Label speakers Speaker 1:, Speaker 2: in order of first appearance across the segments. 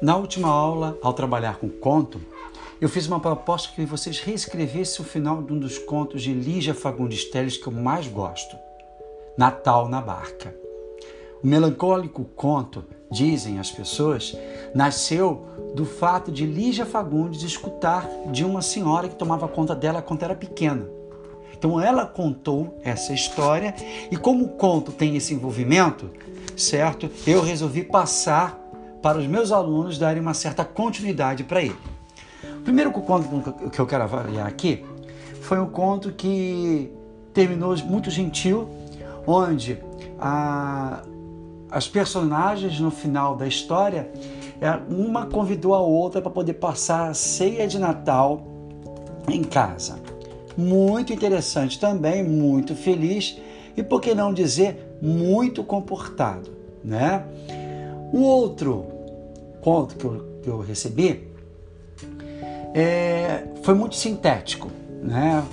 Speaker 1: Na última aula, ao trabalhar com conto, eu fiz uma proposta que vocês reescrevessem o final de um dos contos de Lígia Fagundes Telles que eu mais gosto, Natal na Barca. O melancólico conto, dizem as pessoas, nasceu do fato de Lígia Fagundes escutar de uma senhora que tomava conta dela quando era pequena. Então ela contou essa história e como o conto tem esse envolvimento, certo? Eu resolvi passar para os meus alunos darem uma certa continuidade para ele. O primeiro conto que eu quero avaliar aqui foi um conto que terminou muito gentil, onde a, as personagens no final da história, é, uma convidou a outra para poder passar a ceia de Natal em casa. Muito interessante também, muito feliz e por que não dizer muito comportado, né? O outro conto que eu, que eu recebi é, foi muito sintético. Né?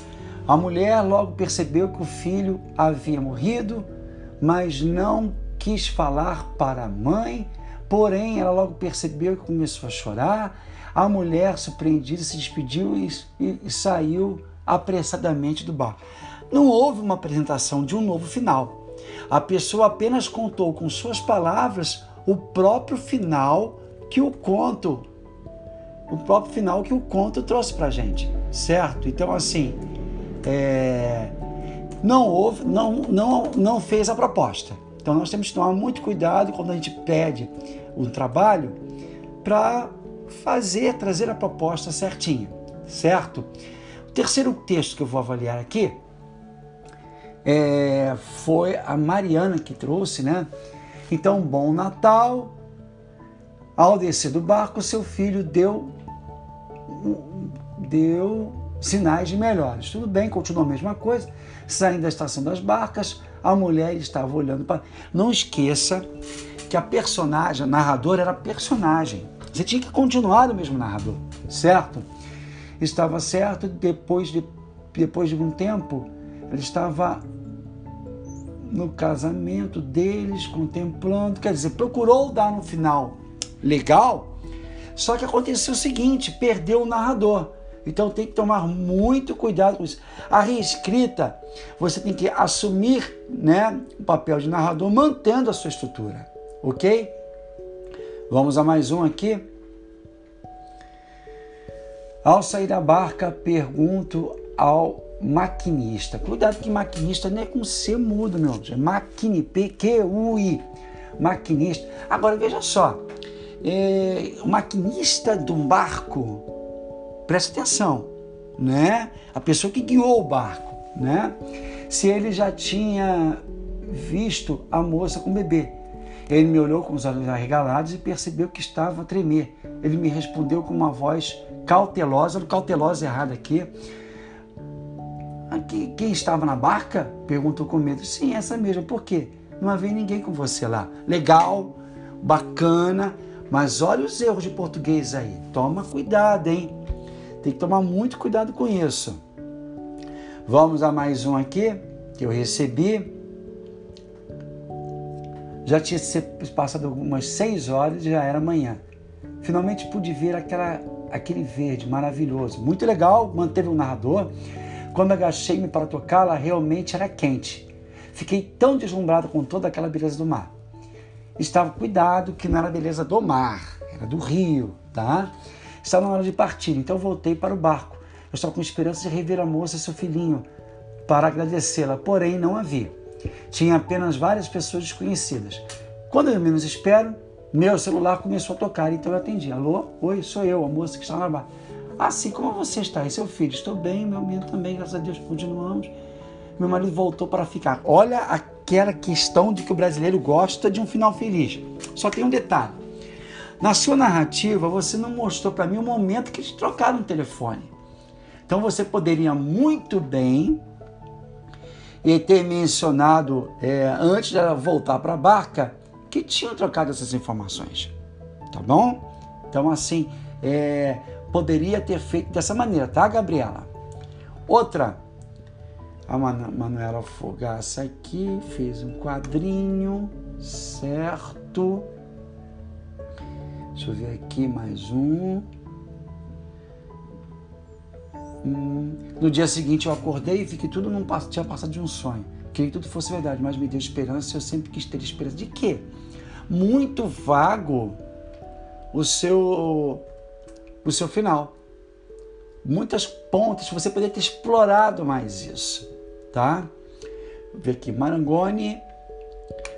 Speaker 1: A mulher logo percebeu que o filho havia morrido, mas não quis falar para a mãe, porém ela logo percebeu que começou a chorar. A mulher, surpreendida, se despediu e, e, e saiu apressadamente do bar. Não houve uma apresentação de um novo final. A pessoa apenas contou com suas palavras o próprio final que o conto, o próprio final que o conto trouxe para gente, certo? Então, assim, é, não houve, não, não, não fez a proposta. Então, nós temos que tomar muito cuidado quando a gente pede um trabalho para fazer, trazer a proposta certinha, certo? O terceiro texto que eu vou avaliar aqui é, foi a Mariana que trouxe, né? Então, bom Natal, ao descer do barco, seu filho deu, deu sinais de melhores. Tudo bem, continuou a mesma coisa. Saindo da estação das barcas, a mulher estava olhando para. Não esqueça que a personagem, a narradora era personagem. Você tinha que continuar o mesmo narrador, certo? Estava certo, depois de, depois de um tempo, ele estava no casamento deles, contemplando, quer dizer, procurou dar no final legal. Só que aconteceu o seguinte: perdeu o narrador. Então tem que tomar muito cuidado com isso. A reescrita, você tem que assumir né, o papel de narrador, mantendo a sua estrutura. Ok? Vamos a mais um aqui. Ao sair da barca, pergunto ao maquinista. Cuidado que maquinista não é com C mudo, meu. É maquini, P-Q-U-I. Maquinista. Agora veja só é, o maquinista de um barco, presta atenção, né? A pessoa que guiou o barco, né? Se ele já tinha visto a moça com o bebê. Ele me olhou com os olhos arregalados e percebeu que estava a tremer. Ele me respondeu com uma voz cautelosa, cautelosa errada aqui. aqui. Quem estava na barca? Perguntou com medo. Sim, essa mesma. Por quê? Não havia ninguém com você lá. Legal, bacana, mas olha os erros de português aí. Toma cuidado, hein? Tem que tomar muito cuidado com isso. Vamos a mais um aqui que eu recebi. Já tinha passado algumas seis horas e já era manhã. Finalmente pude ver aquela, aquele verde maravilhoso. Muito legal, manteve o narrador. Quando agachei-me para tocá-la, realmente era quente. Fiquei tão deslumbrado com toda aquela beleza do mar estava cuidado que não era beleza do mar, era do rio, tá? Estava na hora de partir, então voltei para o barco. Eu estava com esperança de rever a moça e seu filhinho para agradecê-la, porém não havia. Tinha apenas várias pessoas desconhecidas. Quando eu menos espero, meu celular começou a tocar, então eu atendi. Alô? Oi, sou eu, a moça que está na barca. Assim como você está e seu filho? Estou bem, meu menino também, graças a Deus, continuamos. Meu marido voltou para ficar. Olha a aquela questão de que o brasileiro gosta de um final feliz. Só tem um detalhe. Na sua narrativa, você não mostrou para mim o momento que eles trocaram o telefone. Então você poderia muito bem e ter mencionado é, antes de ela voltar para a barca que tinham trocado essas informações. Tá bom? Então, assim, é, poderia ter feito dessa maneira, tá, Gabriela? Outra, a Manuela Fogaça aqui fez um quadrinho, certo? Deixa eu ver aqui mais um. Hum, no dia seguinte eu acordei e vi que tudo não tinha passado de um sonho. Queria que tudo fosse verdade, mas me deu esperança. Eu sempre quis ter esperança. De quê? Muito vago o seu, o seu final. Muitas pontas, você poderia ter explorado mais isso, tá? Ver aqui, Marangoni,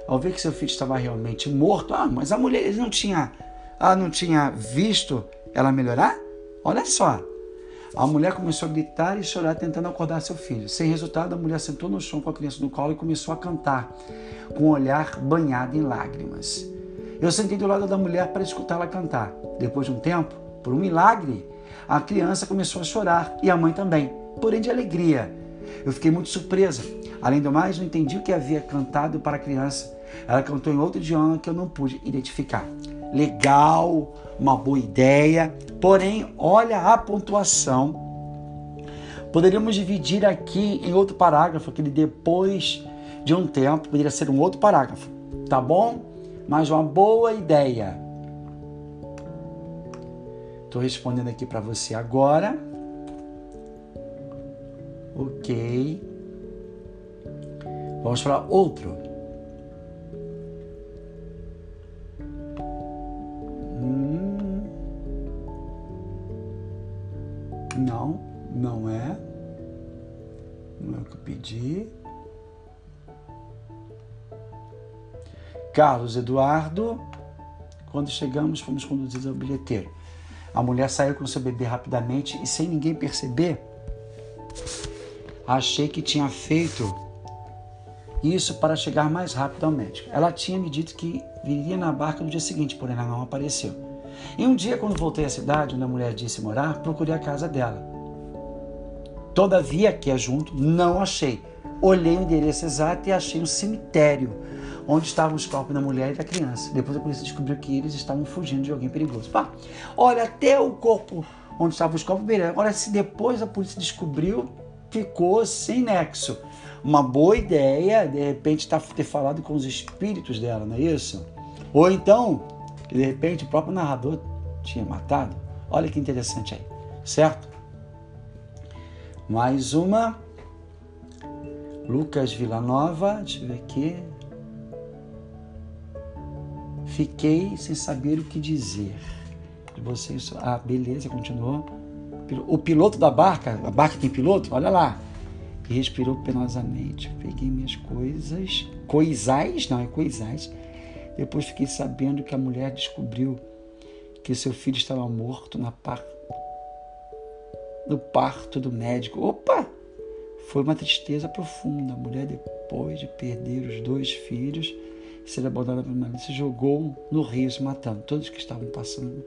Speaker 1: ao ver que seu filho estava realmente morto, ah, mas a mulher ele não tinha, ah, não tinha visto ela melhorar? Olha só, a mulher começou a gritar e chorar tentando acordar seu filho. Sem resultado, a mulher sentou no chão com a criança no colo e começou a cantar, com o olhar banhado em lágrimas. Eu sentei do lado da mulher para escutá-la cantar. Depois de um tempo, por um milagre, a criança começou a chorar e a mãe também, porém de alegria. Eu fiquei muito surpresa. Além do mais, não entendi o que havia cantado para a criança. Ela cantou em outro idioma que eu não pude identificar. Legal, uma boa ideia, porém, olha a pontuação. Poderíamos dividir aqui em outro parágrafo, aquele depois de um tempo, poderia ser um outro parágrafo, tá bom? Mas uma boa ideia. Estou respondendo aqui para você agora. Ok. Vamos para outro. Hum. Não, não é. Não é o que eu pedi. Carlos Eduardo. Quando chegamos, fomos conduzidos ao bilheteiro. A mulher saiu com seu bebê rapidamente e, sem ninguém perceber, achei que tinha feito isso para chegar mais rápido ao médico. Ela tinha me dito que viria na barca no dia seguinte, porém ela não apareceu. E um dia, quando voltei à cidade onde a mulher disse morar, procurei a casa dela. Todavia, que é junto, não achei. Olhei o endereço exato e achei um cemitério onde estavam os corpos da mulher e da criança. Depois a polícia descobriu que eles estavam fugindo de alguém perigoso. Pá, olha, até o corpo onde estavam os corpos, beleza. Agora, se depois a polícia descobriu, ficou sem nexo. Uma boa ideia, de repente, tá, ter falado com os espíritos dela, não é isso? Ou então, de repente, o próprio narrador tinha matado. Olha que interessante aí, certo? Mais uma. Lucas Villanova, deixa eu ver aqui. Fiquei sem saber o que dizer. Vocês, ah, beleza, continuou. O piloto da barca, a barca tem piloto? Olha lá. E respirou penosamente. Peguei minhas coisas, coisais, não é coisais. Depois fiquei sabendo que a mulher descobriu que seu filho estava morto na par... no parto do médico. Opa! Foi uma tristeza profunda. A mulher, depois de perder os dois filhos, ser abandonada pelo marido, se jogou no rio, se matando. Todos que estavam passando.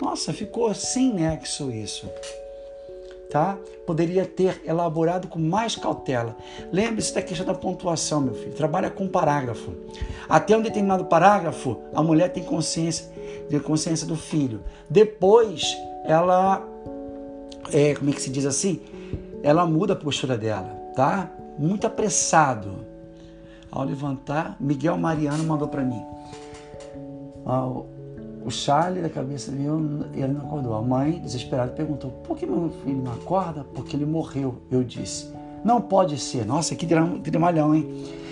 Speaker 1: Nossa, ficou sem nexo isso. Tá? Poderia ter elaborado com mais cautela. Lembre-se da questão da pontuação, meu filho. Trabalha com parágrafo. Até um determinado parágrafo, a mulher tem consciência, de consciência do filho. Depois, ela, é, como é que se diz assim? Ela muda a postura dela, tá? Muito apressado. Ao levantar, Miguel Mariano mandou para mim. O Charlie da cabeça e ele não acordou. A mãe, desesperada, perguntou: Por que meu filho não acorda? Porque ele morreu. Eu disse: Não pode ser. Nossa, que dramalhão, hein?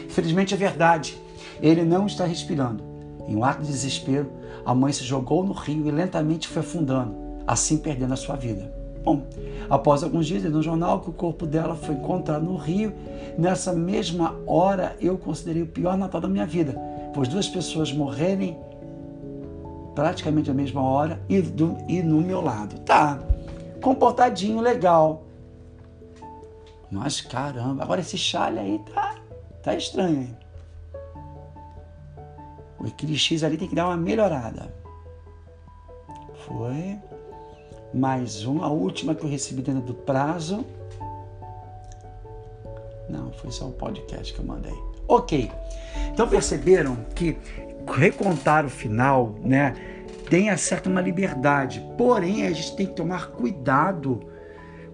Speaker 1: Infelizmente é verdade. Ele não está respirando. Em um ato de desespero, a mãe se jogou no rio e lentamente foi afundando, assim perdendo a sua vida. Bom, após alguns dias, no jornal que o corpo dela foi encontrado no rio. Nessa mesma hora, eu considerei o pior Natal da minha vida, pois duas pessoas morrerem praticamente na mesma hora e, do, e no meu lado. Tá, comportadinho, legal. Mas caramba, agora esse chale aí tá, tá estranho, hein? Aquele X ali tem que dar uma melhorada. Foi mais uma, a última que eu recebi dentro do prazo. Não, foi só o podcast que eu mandei. Ok. Então perceberam que recontar o final, né, tem certa uma liberdade. Porém, a gente tem que tomar cuidado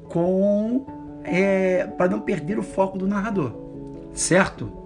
Speaker 1: com é, para não perder o foco do narrador, certo?